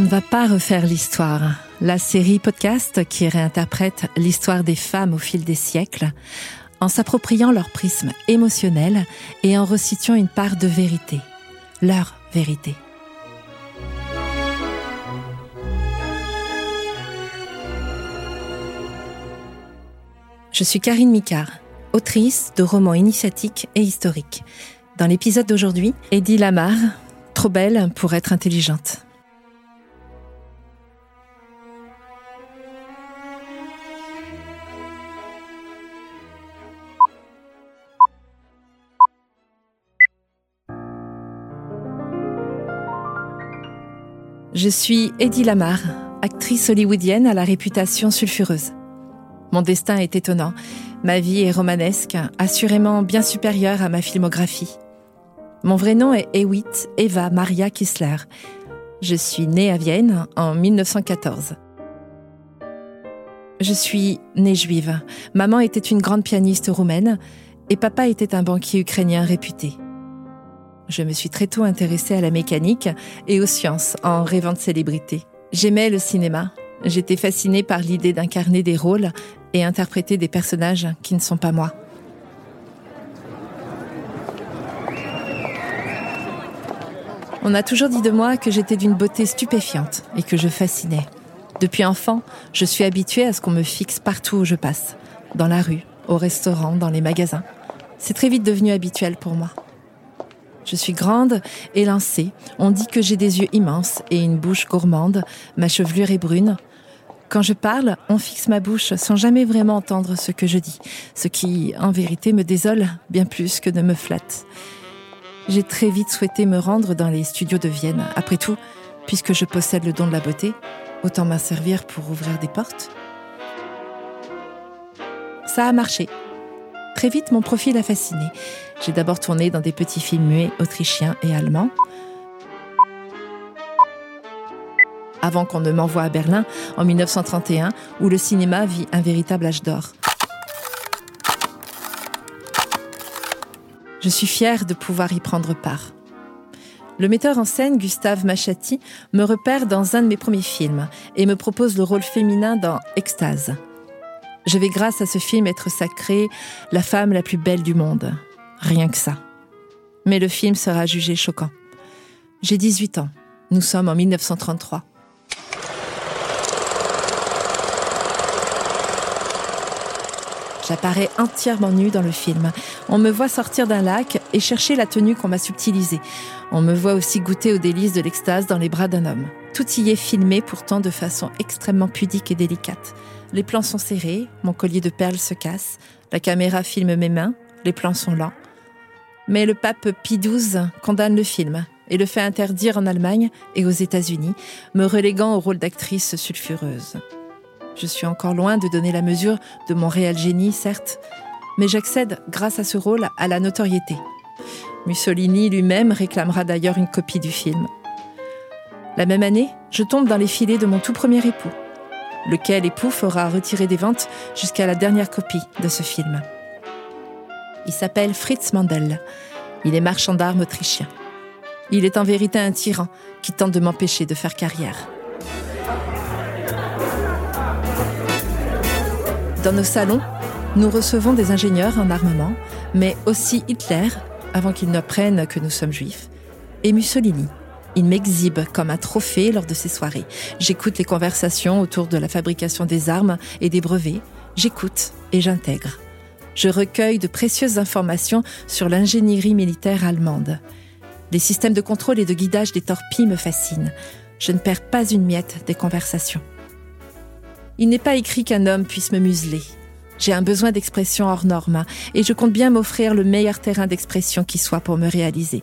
ne va pas refaire l'histoire. La série podcast qui réinterprète l'histoire des femmes au fil des siècles, en s'appropriant leur prisme émotionnel et en resituant une part de vérité, leur vérité. Je suis Karine Micard, autrice de romans initiatiques et historiques. Dans l'épisode d'aujourd'hui, Eddie Lamar, trop belle pour être intelligente. Je suis Eddie Lamar, actrice hollywoodienne à la réputation sulfureuse. Mon destin est étonnant. Ma vie est romanesque, assurément bien supérieure à ma filmographie. Mon vrai nom est Ewit Eva Maria Kissler. Je suis née à Vienne en 1914. Je suis née juive. Maman était une grande pianiste roumaine et papa était un banquier ukrainien réputé. Je me suis très tôt intéressée à la mécanique et aux sciences en rêvant de célébrité. J'aimais le cinéma. J'étais fascinée par l'idée d'incarner des rôles et interpréter des personnages qui ne sont pas moi. On a toujours dit de moi que j'étais d'une beauté stupéfiante et que je fascinais. Depuis enfant, je suis habituée à ce qu'on me fixe partout où je passe, dans la rue, au restaurant, dans les magasins. C'est très vite devenu habituel pour moi. Je suis grande, et lancée. On dit que j'ai des yeux immenses et une bouche gourmande. Ma chevelure est brune. Quand je parle, on fixe ma bouche sans jamais vraiment entendre ce que je dis, ce qui, en vérité, me désole bien plus que ne me flatte. J'ai très vite souhaité me rendre dans les studios de Vienne. Après tout, puisque je possède le don de la beauté, autant m'en servir pour ouvrir des portes. Ça a marché. Très vite, mon profil a fasciné. J'ai d'abord tourné dans des petits films muets autrichiens et allemands. avant qu'on ne m'envoie à Berlin en 1931, où le cinéma vit un véritable âge d'or. Je suis fière de pouvoir y prendre part. Le metteur en scène, Gustave Machati, me repère dans un de mes premiers films et me propose le rôle féminin dans Extase. Je vais grâce à ce film être sacrée la femme la plus belle du monde. Rien que ça. Mais le film sera jugé choquant. J'ai 18 ans. Nous sommes en 1933. J'apparais entièrement nue dans le film. On me voit sortir d'un lac et chercher la tenue qu'on m'a subtilisée. On me voit aussi goûter aux délices de l'extase dans les bras d'un homme. Tout y est filmé pourtant de façon extrêmement pudique et délicate. Les plans sont serrés, mon collier de perles se casse, la caméra filme mes mains, les plans sont lents. Mais le pape Pie XII condamne le film et le fait interdire en Allemagne et aux États-Unis, me reléguant au rôle d'actrice sulfureuse. Je suis encore loin de donner la mesure de mon réel génie, certes, mais j'accède, grâce à ce rôle, à la notoriété. Mussolini lui-même réclamera d'ailleurs une copie du film. La même année, je tombe dans les filets de mon tout premier époux, lequel époux fera retirer des ventes jusqu'à la dernière copie de ce film. Il s'appelle Fritz Mandel. Il est marchand d'armes autrichien. Il est en vérité un tyran qui tente de m'empêcher de faire carrière. Dans nos salons, nous recevons des ingénieurs en armement, mais aussi Hitler, avant qu'ils n'apprennent que nous sommes juifs, et Mussolini. Il m'exhibe comme un trophée lors de ces soirées. J'écoute les conversations autour de la fabrication des armes et des brevets. J'écoute et j'intègre. Je recueille de précieuses informations sur l'ingénierie militaire allemande. Les systèmes de contrôle et de guidage des torpilles me fascinent. Je ne perds pas une miette des conversations. Il n'est pas écrit qu'un homme puisse me museler. J'ai un besoin d'expression hors norme et je compte bien m'offrir le meilleur terrain d'expression qui soit pour me réaliser.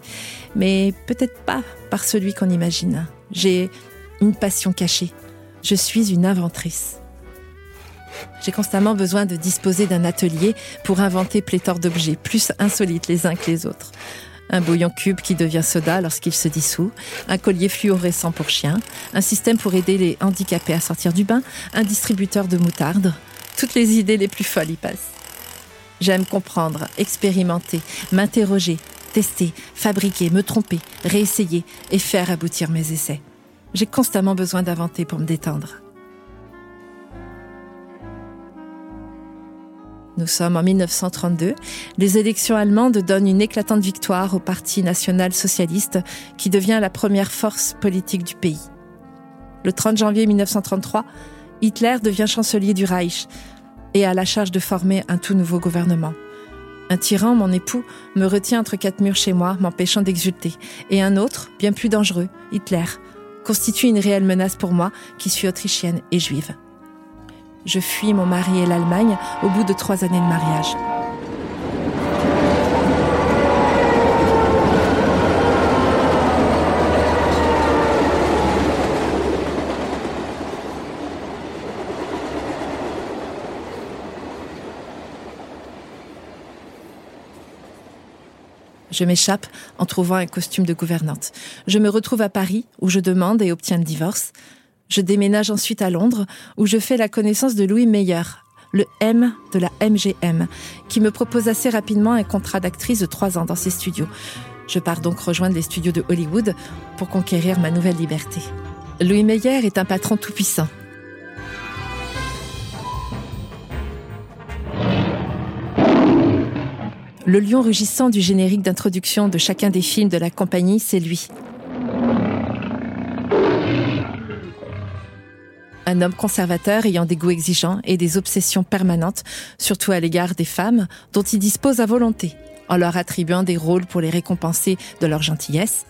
Mais peut-être pas par celui qu'on imagine. J'ai une passion cachée. Je suis une inventrice. J'ai constamment besoin de disposer d'un atelier pour inventer pléthore d'objets, plus insolites les uns que les autres un bouillon cube qui devient soda lorsqu'il se dissout, un collier fluorescent pour chien, un système pour aider les handicapés à sortir du bain, un distributeur de moutarde. Toutes les idées les plus folles y passent. J'aime comprendre, expérimenter, m'interroger, tester, fabriquer, me tromper, réessayer et faire aboutir mes essais. J'ai constamment besoin d'inventer pour me détendre. Nous sommes en 1932. Les élections allemandes donnent une éclatante victoire au Parti national socialiste qui devient la première force politique du pays. Le 30 janvier 1933, Hitler devient chancelier du Reich et a la charge de former un tout nouveau gouvernement. Un tyran, mon époux, me retient entre quatre murs chez moi, m'empêchant d'exulter. Et un autre, bien plus dangereux, Hitler, constitue une réelle menace pour moi, qui suis autrichienne et juive. Je fuis mon mari et l'Allemagne au bout de trois années de mariage. Je m'échappe en trouvant un costume de gouvernante. Je me retrouve à Paris, où je demande et obtiens le divorce. Je déménage ensuite à Londres, où je fais la connaissance de Louis Meyer, le M de la MGM, qui me propose assez rapidement un contrat d'actrice de trois ans dans ses studios. Je pars donc rejoindre les studios de Hollywood pour conquérir ma nouvelle liberté. Louis Meyer est un patron tout-puissant. Le lion rugissant du générique d'introduction de chacun des films de la compagnie, c'est lui. un homme conservateur ayant des goûts exigeants et des obsessions permanentes, surtout à l'égard des femmes, dont il dispose à volonté, en leur attribuant des rôles pour les récompenser de leur gentillesse,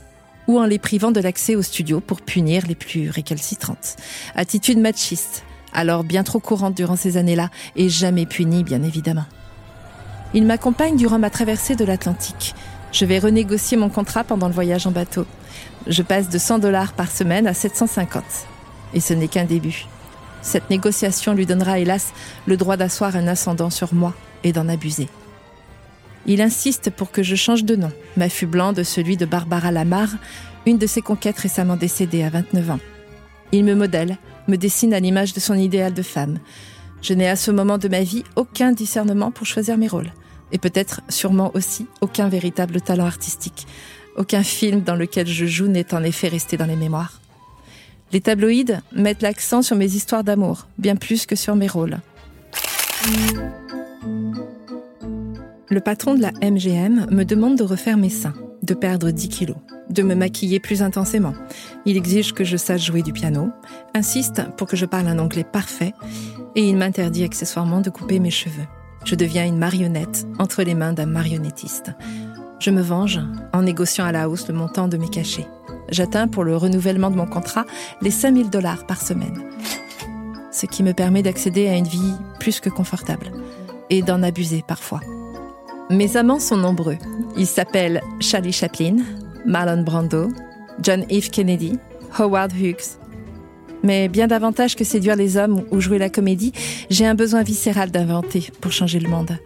ou en les privant de l'accès au studio pour punir les plus récalcitrantes. Attitude machiste, alors bien trop courante durant ces années-là, et jamais punie, bien évidemment. Il m'accompagne durant ma traversée de l'Atlantique. Je vais renégocier mon contrat pendant le voyage en bateau. Je passe de 100 dollars par semaine à 750. Et ce n'est qu'un début. Cette négociation lui donnera hélas le droit d'asseoir un ascendant sur moi et d'en abuser. Il insiste pour que je change de nom, m'affublant de celui de Barbara Lamar, une de ses conquêtes récemment décédée à 29 ans. Il me modèle, me dessine à l'image de son idéal de femme. Je n'ai à ce moment de ma vie aucun discernement pour choisir mes rôles. Et peut-être, sûrement aussi, aucun véritable talent artistique. Aucun film dans lequel je joue n'est en effet resté dans les mémoires. Les tabloïds mettent l'accent sur mes histoires d'amour, bien plus que sur mes rôles. Le patron de la MGM me demande de refaire mes seins, de perdre 10 kilos, de me maquiller plus intensément. Il exige que je sache jouer du piano, insiste pour que je parle un anglais parfait, et il m'interdit accessoirement de couper mes cheveux. Je deviens une marionnette entre les mains d'un marionnettiste. Je me venge en négociant à la hausse le montant de mes cachets j'atteins pour le renouvellement de mon contrat les 5000 dollars par semaine. Ce qui me permet d'accéder à une vie plus que confortable et d'en abuser parfois. Mes amants sont nombreux. Ils s'appellent Charlie Chaplin, Marlon Brando, John F. Kennedy, Howard Hughes. Mais bien davantage que séduire les hommes ou jouer la comédie, j'ai un besoin viscéral d'inventer pour changer le monde.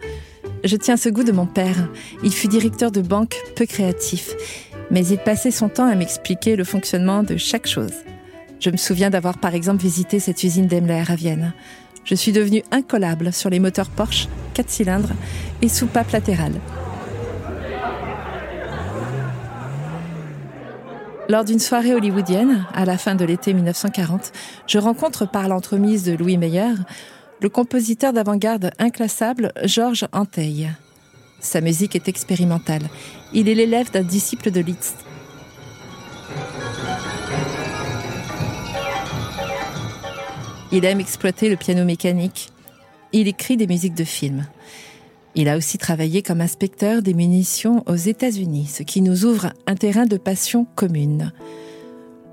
Je tiens ce goût de mon père. Il fut directeur de banque peu créatif mais il passait son temps à m'expliquer le fonctionnement de chaque chose. Je me souviens d'avoir par exemple visité cette usine Daimler à Vienne. Je suis devenue incollable sur les moteurs Porsche, 4 cylindres et soupape latérale. Lors d'une soirée hollywoodienne, à la fin de l'été 1940, je rencontre par l'entremise de Louis Meyer le compositeur d'avant-garde inclassable Georges Anteil. Sa musique est expérimentale. Il est l'élève d'un disciple de Liszt. Il aime exploiter le piano mécanique. Il écrit des musiques de films. Il a aussi travaillé comme inspecteur des munitions aux États-Unis, ce qui nous ouvre un terrain de passion commune.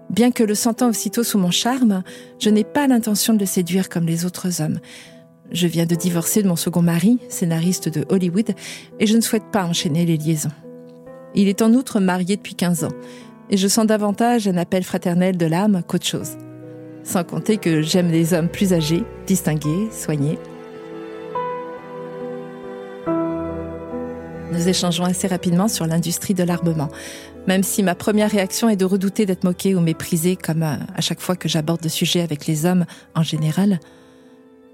Bien que le sentant aussitôt sous mon charme, je n'ai pas l'intention de le séduire comme les autres hommes. Je viens de divorcer de mon second mari, scénariste de Hollywood, et je ne souhaite pas enchaîner les liaisons. Il est en outre marié depuis 15 ans, et je sens davantage un appel fraternel de l'âme qu'autre chose. Sans compter que j'aime les hommes plus âgés, distingués, soignés. Nous échangeons assez rapidement sur l'industrie de l'armement, même si ma première réaction est de redouter d'être moquée ou méprisée comme à chaque fois que j'aborde le sujet avec les hommes en général.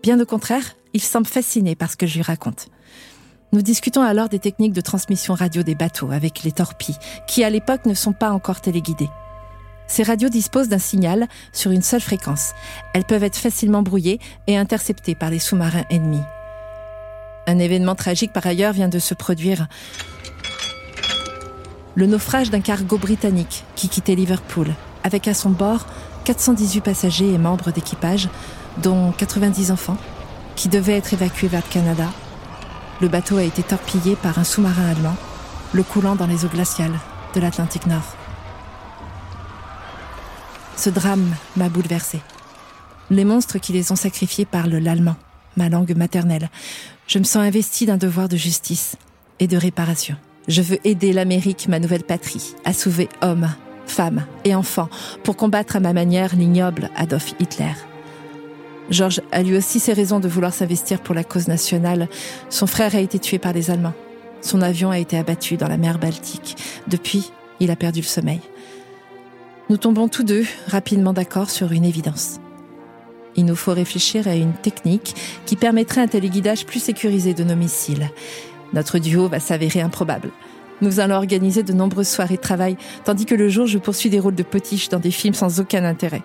Bien au contraire, il semble fasciné par ce que je lui raconte. Nous discutons alors des techniques de transmission radio des bateaux avec les torpilles, qui à l'époque ne sont pas encore téléguidées. Ces radios disposent d'un signal sur une seule fréquence. Elles peuvent être facilement brouillées et interceptées par les sous-marins ennemis. Un événement tragique par ailleurs vient de se produire. Le naufrage d'un cargo britannique qui quittait Liverpool, avec à son bord 418 passagers et membres d'équipage, dont 90 enfants, qui devaient être évacués vers le Canada. Le bateau a été torpillé par un sous-marin allemand, le coulant dans les eaux glaciales de l'Atlantique Nord. Ce drame m'a bouleversée. Les monstres qui les ont sacrifiés parlent l'allemand, ma langue maternelle. Je me sens investie d'un devoir de justice et de réparation. Je veux aider l'Amérique, ma nouvelle patrie, à sauver hommes, femmes et enfants pour combattre à ma manière l'ignoble Adolf Hitler. Georges a lui aussi ses raisons de vouloir s'investir pour la cause nationale. Son frère a été tué par les Allemands. Son avion a été abattu dans la mer Baltique. Depuis, il a perdu le sommeil. Nous tombons tous deux rapidement d'accord sur une évidence. Il nous faut réfléchir à une technique qui permettrait un téléguidage plus sécurisé de nos missiles. Notre duo va s'avérer improbable. Nous allons organiser de nombreuses soirées de travail, tandis que le jour, je poursuis des rôles de potiche dans des films sans aucun intérêt.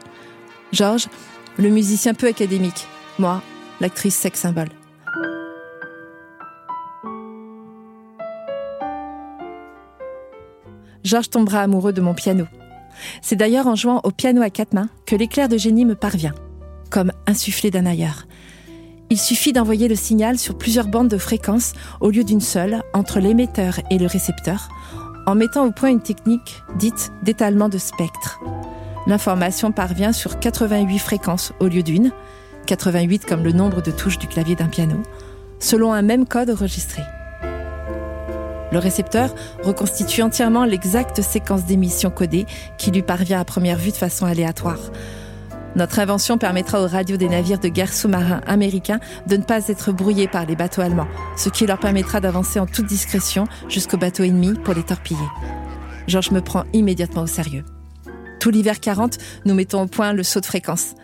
Georges, le musicien peu académique. Moi, l'actrice sex symbole. Georges tombera amoureux de mon piano. C'est d'ailleurs en jouant au piano à quatre mains que l'éclair de génie me parvient, comme insufflé d'un ailleurs. Il suffit d'envoyer le signal sur plusieurs bandes de fréquences au lieu d'une seule entre l'émetteur et le récepteur, en mettant au point une technique dite d'étalement de spectre. L'information parvient sur 88 fréquences au lieu d'une, 88 comme le nombre de touches du clavier d'un piano, selon un même code enregistré. Le récepteur reconstitue entièrement l'exacte séquence d'émission codée qui lui parvient à première vue de façon aléatoire. Notre invention permettra aux radios des navires de guerre sous-marins américains de ne pas être brouillés par les bateaux allemands, ce qui leur permettra d'avancer en toute discrétion jusqu'aux bateaux ennemis pour les torpiller. Georges me prend immédiatement au sérieux. Tout l'hiver 40, nous mettons au point le saut de fréquence.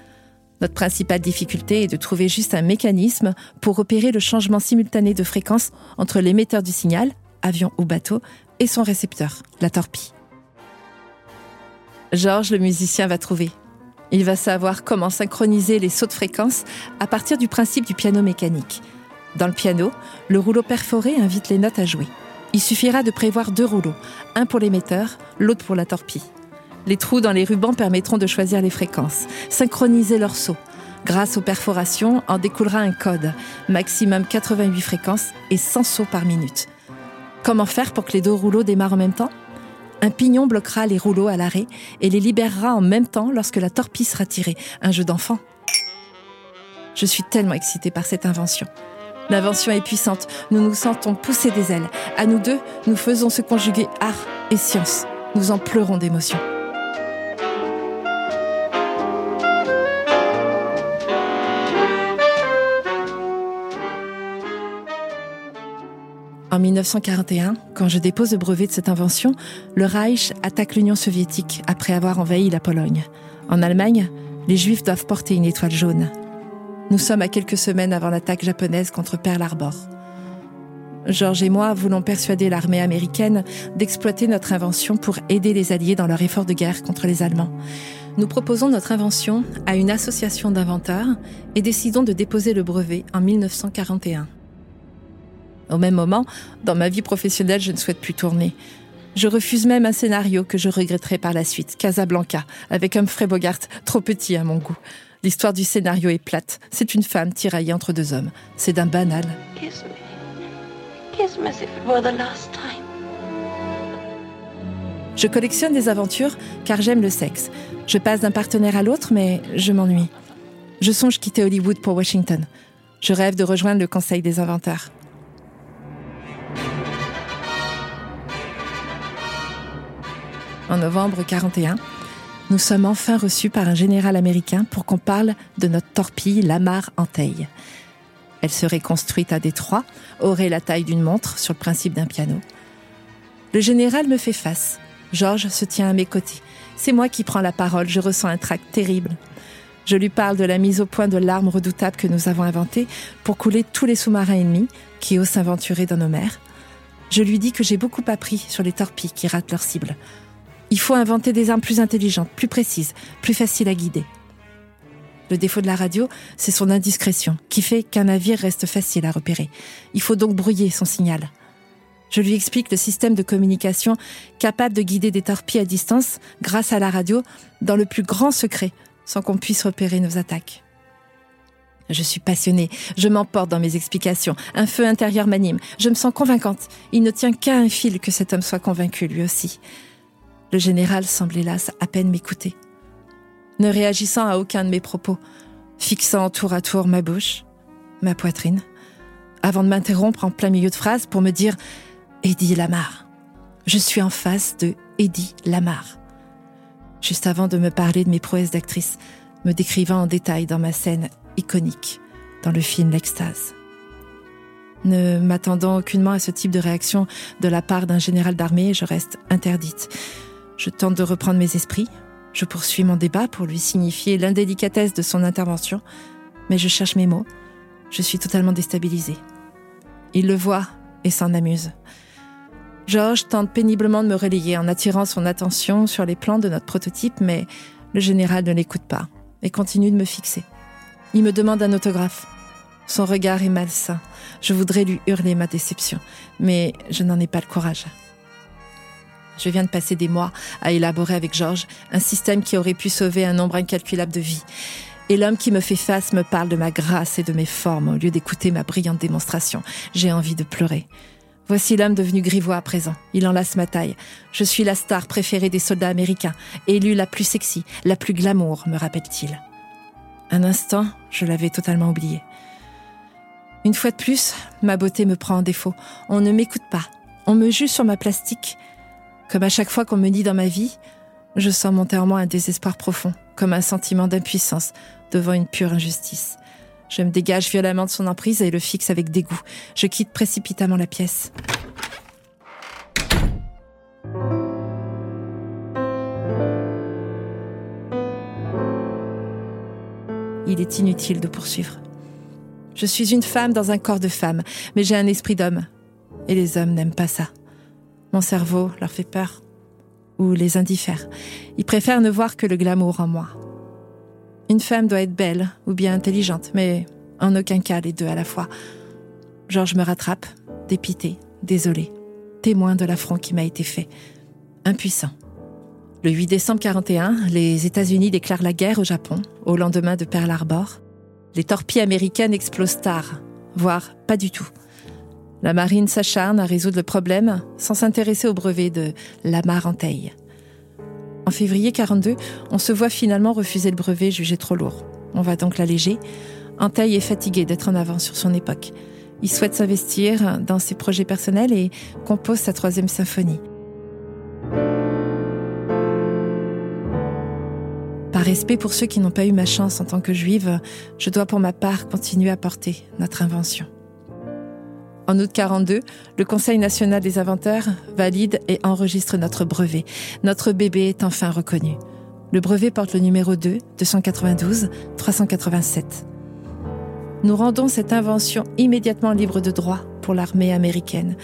Notre principale difficulté est de trouver juste un mécanisme pour opérer le changement simultané de fréquence entre l'émetteur du signal, avion ou bateau, et son récepteur, la torpille. Georges, le musicien, va trouver. Il va savoir comment synchroniser les sauts de fréquence à partir du principe du piano mécanique. Dans le piano, le rouleau perforé invite les notes à jouer. Il suffira de prévoir deux rouleaux, un pour l'émetteur, l'autre pour la torpille. Les trous dans les rubans permettront de choisir les fréquences, synchroniser leurs sauts. Grâce aux perforations, en découlera un code, maximum 88 fréquences et 100 sauts par minute. Comment faire pour que les deux rouleaux démarrent en même temps? Un pignon bloquera les rouleaux à l'arrêt et les libérera en même temps lorsque la torpille sera tirée. Un jeu d'enfant. Je suis tellement excitée par cette invention. L'invention est puissante, nous nous sentons pousser des ailes. À nous deux, nous faisons se conjuguer art et science. Nous en pleurons d'émotion. En 1941, quand je dépose le brevet de cette invention, le Reich attaque l'Union soviétique après avoir envahi la Pologne. En Allemagne, les Juifs doivent porter une étoile jaune. Nous sommes à quelques semaines avant l'attaque japonaise contre Pearl Harbor. Georges et moi voulons persuader l'armée américaine d'exploiter notre invention pour aider les Alliés dans leur effort de guerre contre les Allemands. Nous proposons notre invention à une association d'inventeurs et décidons de déposer le brevet en 1941. Au même moment, dans ma vie professionnelle, je ne souhaite plus tourner. Je refuse même un scénario que je regretterai par la suite, Casablanca, avec Humphrey Bogart, trop petit à mon goût. L'histoire du scénario est plate. C'est une femme tiraillée entre deux hommes. C'est d'un banal. Kiss me. Kiss me as if it were the last time. Je collectionne des aventures car j'aime le sexe. Je passe d'un partenaire à l'autre, mais je m'ennuie. Je songe quitter Hollywood pour Washington. Je rêve de rejoindre le Conseil des inventeurs. En novembre 41, nous sommes enfin reçus par un général américain pour qu'on parle de notre torpille Lamar Anteille. Elle serait construite à Détroit, aurait la taille d'une montre sur le principe d'un piano. Le général me fait face. Georges se tient à mes côtés. C'est moi qui prends la parole, je ressens un trac terrible. Je lui parle de la mise au point de l'arme redoutable que nous avons inventée pour couler tous les sous-marins ennemis qui osent s'aventurer dans nos mers. Je lui dis que j'ai beaucoup appris sur les torpilles qui ratent leur cible. Il faut inventer des armes plus intelligentes, plus précises, plus faciles à guider. Le défaut de la radio, c'est son indiscrétion, qui fait qu'un navire reste facile à repérer. Il faut donc brouiller son signal. Je lui explique le système de communication capable de guider des torpilles à distance grâce à la radio dans le plus grand secret, sans qu'on puisse repérer nos attaques. Je suis passionnée, je m'emporte dans mes explications, un feu intérieur m'anime, je me sens convaincante. Il ne tient qu'à un fil que cet homme soit convaincu lui aussi. Le général semble hélas à peine m'écouter. Ne réagissant à aucun de mes propos, fixant tour à tour ma bouche, ma poitrine, avant de m'interrompre en plein milieu de phrase pour me dire Eddie Lamar. Je suis en face de Eddie Lamar. Juste avant de me parler de mes prouesses d'actrice, me décrivant en détail dans ma scène iconique dans le film L'Extase. Ne m'attendant aucunement à ce type de réaction de la part d'un général d'armée, je reste interdite. Je tente de reprendre mes esprits. Je poursuis mon débat pour lui signifier l'indélicatesse de son intervention, mais je cherche mes mots. Je suis totalement déstabilisée. Il le voit et s'en amuse. Georges tente péniblement de me relayer en attirant son attention sur les plans de notre prototype, mais le général ne l'écoute pas et continue de me fixer. Il me demande un autographe. Son regard est malsain. Je voudrais lui hurler ma déception, mais je n'en ai pas le courage. Je viens de passer des mois à élaborer avec Georges un système qui aurait pu sauver un nombre incalculable de vies. Et l'homme qui me fait face me parle de ma grâce et de mes formes au lieu d'écouter ma brillante démonstration. J'ai envie de pleurer. Voici l'homme devenu grivois à présent. Il enlace ma taille. Je suis la star préférée des soldats américains, élue la plus sexy, la plus glamour, me rappelle-t-il. Un instant, je l'avais totalement oublié. Une fois de plus, ma beauté me prend en défaut. On ne m'écoute pas. On me juge sur ma plastique. Comme à chaque fois qu'on me dit dans ma vie, je sens monter en moi un désespoir profond, comme un sentiment d'impuissance devant une pure injustice. Je me dégage violemment de son emprise et le fixe avec dégoût. Je quitte précipitamment la pièce. Il est inutile de poursuivre. Je suis une femme dans un corps de femme, mais j'ai un esprit d'homme. Et les hommes n'aiment pas ça. Mon cerveau leur fait peur ou les indiffère. Ils préfèrent ne voir que le glamour en moi. Une femme doit être belle ou bien intelligente, mais en aucun cas les deux à la fois. Georges me rattrape, dépité, désolé, témoin de l'affront qui m'a été fait, impuissant. Le 8 décembre 41, les États-Unis déclarent la guerre au Japon, au lendemain de Pearl Harbor. Les torpilles américaines explosent tard, voire pas du tout. La marine s'acharne à résoudre le problème sans s'intéresser au brevet de la Anteille. En février 42, on se voit finalement refuser le brevet jugé trop lourd. On va donc l'alléger. Anteille est fatigué d'être en avance sur son époque. Il souhaite s'investir dans ses projets personnels et compose sa troisième symphonie. Par respect pour ceux qui n'ont pas eu ma chance en tant que juive, je dois pour ma part continuer à porter notre invention. En août 42, le Conseil national des inventeurs valide et enregistre notre brevet. Notre bébé est enfin reconnu. Le brevet porte le numéro 2, 292 387. Nous rendons cette invention immédiatement libre de droit pour l'armée américaine.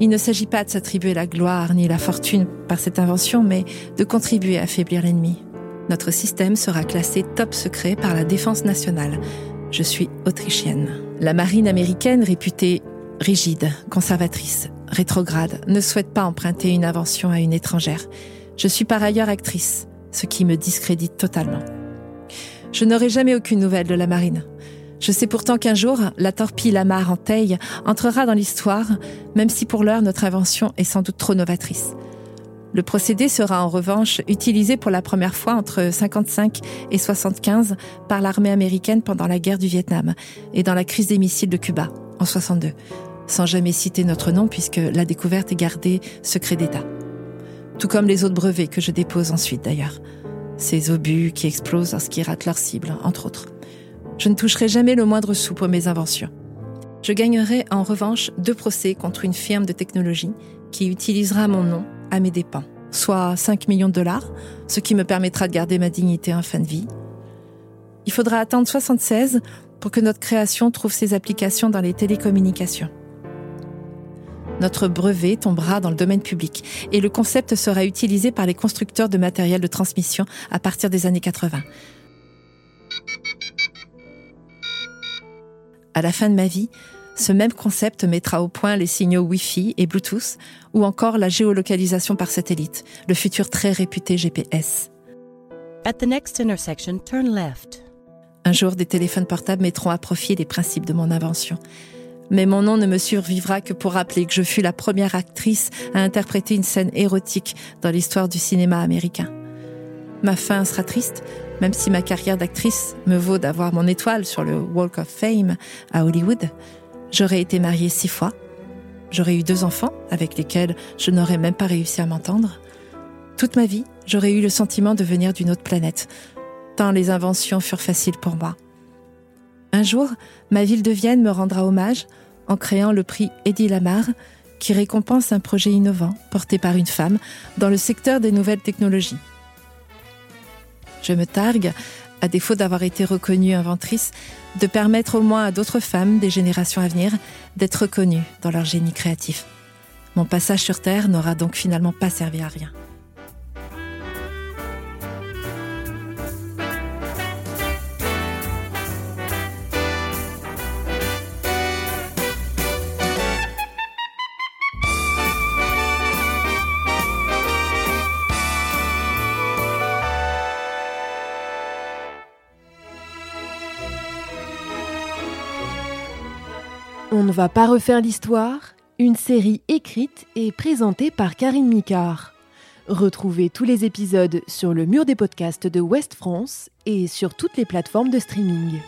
Il ne s'agit pas de s'attribuer la gloire ni la fortune par cette invention, mais de contribuer à affaiblir l'ennemi notre système sera classé top secret par la Défense nationale. Je suis autrichienne. La marine américaine, réputée rigide, conservatrice, rétrograde, ne souhaite pas emprunter une invention à une étrangère. Je suis par ailleurs actrice, ce qui me discrédite totalement. Je n'aurai jamais aucune nouvelle de la marine. Je sais pourtant qu'un jour, la torpille Lamar en taille entrera dans l'histoire, même si pour l'heure notre invention est sans doute trop novatrice. Le procédé sera en revanche utilisé pour la première fois entre 55 et 75 par l'armée américaine pendant la guerre du Vietnam et dans la crise des missiles de Cuba en 62, sans jamais citer notre nom puisque la découverte est gardée secret d'État. Tout comme les autres brevets que je dépose ensuite d'ailleurs. Ces obus qui explosent lorsqu'ils ratent leur cible, entre autres. Je ne toucherai jamais le moindre sou pour mes inventions. Je gagnerai en revanche deux procès contre une firme de technologie qui utilisera mon nom à mes dépens, soit 5 millions de dollars, ce qui me permettra de garder ma dignité en fin de vie. Il faudra attendre 76 pour que notre création trouve ses applications dans les télécommunications. Notre brevet tombera dans le domaine public et le concept sera utilisé par les constructeurs de matériel de transmission à partir des années 80. À la fin de ma vie, ce même concept mettra au point les signaux Wi-Fi et Bluetooth ou encore la géolocalisation par satellite, le futur très réputé GPS. At the next intersection, turn left. Un jour, des téléphones portables mettront à profit les principes de mon invention. Mais mon nom ne me survivra que pour rappeler que je fus la première actrice à interpréter une scène érotique dans l'histoire du cinéma américain. Ma fin sera triste, même si ma carrière d'actrice me vaut d'avoir mon étoile sur le Walk of Fame à Hollywood. J'aurais été mariée six fois. J'aurais eu deux enfants avec lesquels je n'aurais même pas réussi à m'entendre. Toute ma vie, j'aurais eu le sentiment de venir d'une autre planète, tant les inventions furent faciles pour moi. Un jour, ma ville de Vienne me rendra hommage en créant le prix Eddie Lamar, qui récompense un projet innovant porté par une femme dans le secteur des nouvelles technologies. Je me targue, à défaut d'avoir été reconnue inventrice, de permettre au moins à d'autres femmes des générations à venir d'être reconnues dans leur génie créatif. Mon passage sur Terre n'aura donc finalement pas servi à rien. Ne va pas refaire l'histoire, une série écrite et présentée par Karine Micard. Retrouvez tous les épisodes sur le mur des podcasts de West France et sur toutes les plateformes de streaming.